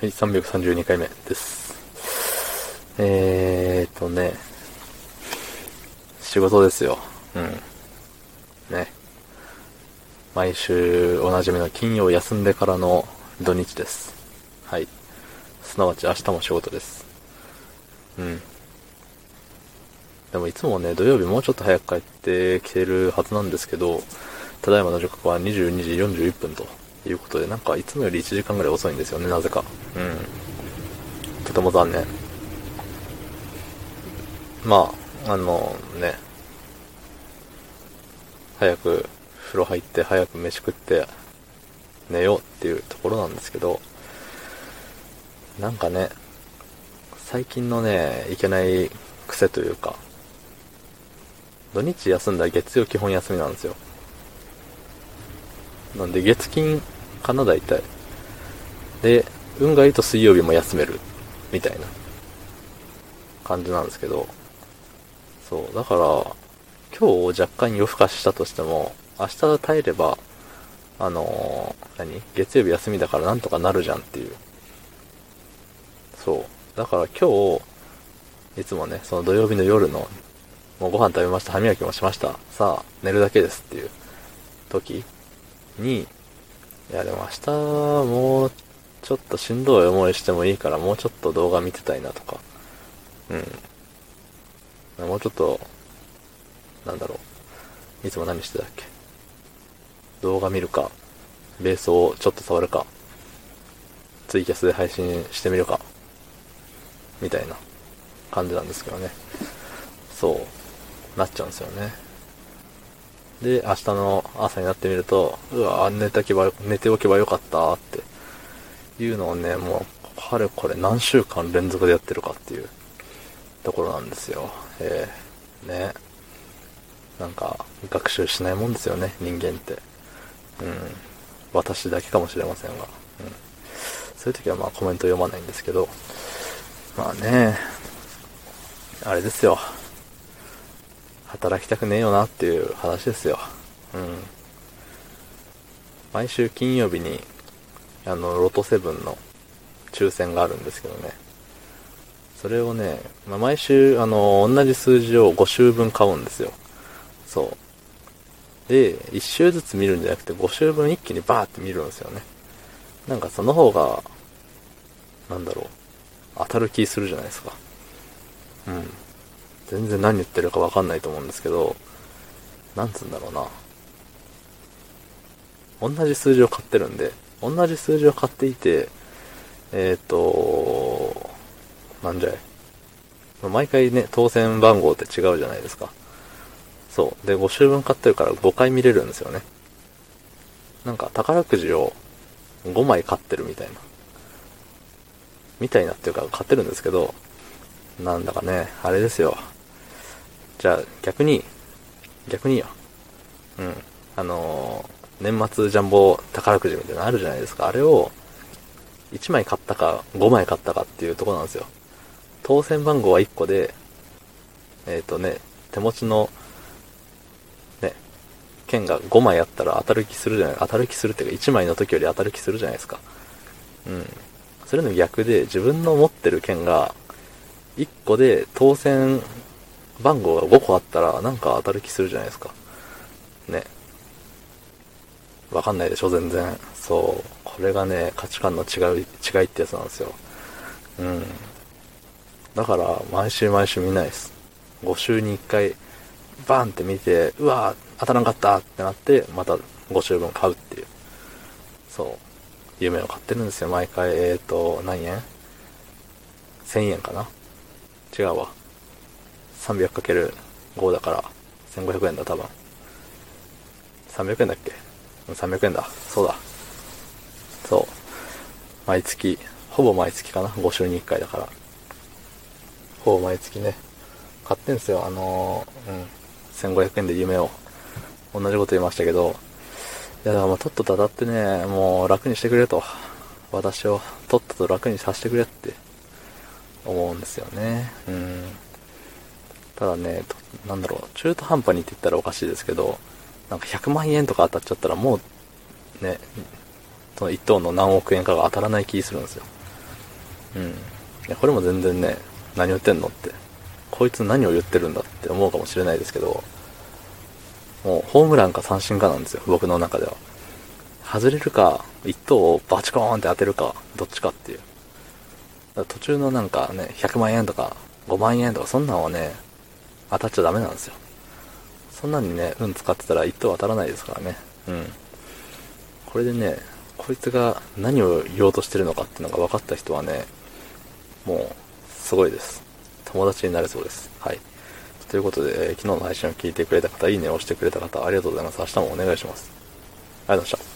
はい、332回目です。えーとね、仕事ですよ。うん。ね。毎週おなじみの金曜休んでからの土日です。はい。すなわち明日も仕事です。うん。でもいつもね、土曜日もうちょっと早く帰ってきてるはずなんですけど、ただいまの時刻は22時41分ということで、なんかいつもより1時間ぐらい遅いんですよね、なぜか。うん。とても残念。まあ、あのね、早く風呂入って早く飯食って寝ようっていうところなんですけど、なんかね、最近のね、いけない癖というか、土日休んだら月曜基本休みなんですよ。なんで月金かな大体。で、運がいいと水曜日も休める、みたいな。感じなんですけど、そう、だから、今日若干夜更かししたとしても、明日耐えれば、あのー何？月曜日休みだからなんとかなるじゃんっていう。そう。だから今日、いつもね、その土曜日の夜の、もうご飯食べました、歯磨きもしました、さあ、寝るだけですっていう時に、いやでも明日もうちょっとしんどい思いしてもいいからもうちょっと動画見てたいなとか、うん。もうちょっと、なんだろう。いつも何してたっけ？動画見るか、ベースをちょっと触るか、ツイキャスで配信してみるか、みたいな感じなんですけどね。そう、なっちゃうんですよね。で、明日の朝になってみると、うわ、寝ておけば、寝ておけばよかったっていうのをね、もう、かれこれ何週間連続でやってるかっていうところなんですよ。えー、ね。なんか、学習しないもんですよね、人間って。うん。私だけかもしれませんが。うん。そういう時はまあコメント読まないんですけど、まあね、あれですよ。働きたくねえよなっていう話ですよ。うん。毎週金曜日に、あの、ロトセブンの抽選があるんですけどね。それをね、まあ、毎週、あの、同じ数字を5週分買うんですよ。そう。で、1週ずつ見るんじゃなくて5週分一気にバーって見るんですよね。なんかその方が、なんだろう、当たる気するじゃないですか。うん。全然何言ってるかわかんないと思うんですけど、なんつうんだろうな。同じ数字を買ってるんで、同じ数字を買っていて、えっ、ー、と、なんじゃい。毎回ね、当選番号って違うじゃないですか。そう。で、5週分買ってるから5回見れるんですよね。なんか宝くじを5枚買ってるみたいな。みたいなっていうか買ってるんですけど、なんだかね、あれですよ。じゃあ逆に、逆によ。うん。あのー年末ジャンボ宝くじみたいなのあるじゃないですか。あれを、1枚買ったか、5枚買ったかっていうとこなんですよ。当選番号は1個で、えっ、ー、とね、手持ちの、ね、券が5枚あったら当たる気するじゃない、当たる気するっていうか1枚の時より当たる気するじゃないですか。うん。それの逆で、自分の持ってる券が、1個で当選番号が5個あったら、なんか当たる気するじゃないですか。ね。わかんないでしょ、全然。そう。これがね、価値観の違い、違いってやつなんですよ。うん。だから、毎週毎週見ないです。5週に1回、バーンって見て、うわ当たらんかったってなって、また5週分買うっていう。そう。夢を買ってるんですよ、毎回。えーと、何円 ?1000 円かな？違うわ。300×5 だから、1500円だ、多分。300円だっけ？300円だ。そうだ。そう。毎月、ほぼ毎月かな？5週に1回だから。ほぼ毎月ね、買ってんすよ。あのー、うん。1500円で夢を。同じこと言いましたけど、いや、だからもうとっとと当たってね、もう楽にしてくれと。私をとっとと楽にさせてくれって思うんですよね。うん。ただね、なんだろう、中途半端にって言ったらおかしいですけど、なんか100万円とか当たっちゃったらもう、ね、その1等の何億円かが当たらない気するんですよ。うん。いや、これも全然ね、何言ってんのって、こいつ何を言ってるんだって思うかもしれないですけど、もうホームランか三振かなんですよ、僕の中では。外れるか、一等をバチコーンって当てるか、どっちかっていう。途中のなんかね、100万円とか5万円とかそんなんはね、当たっちゃダメなんですよ。そんなにね、運使ってたら一等当たらないですからね。うん。これでね、こいつが何を言おうとしてるのかっていうのが分かった人はね、もう、すごいです。友達になれそうです。はい。ということで、えー、昨日の配信を聞いてくれた方、いいねを押してくれた方、ありがとうございます。明日もお願いします。ありがとうございました。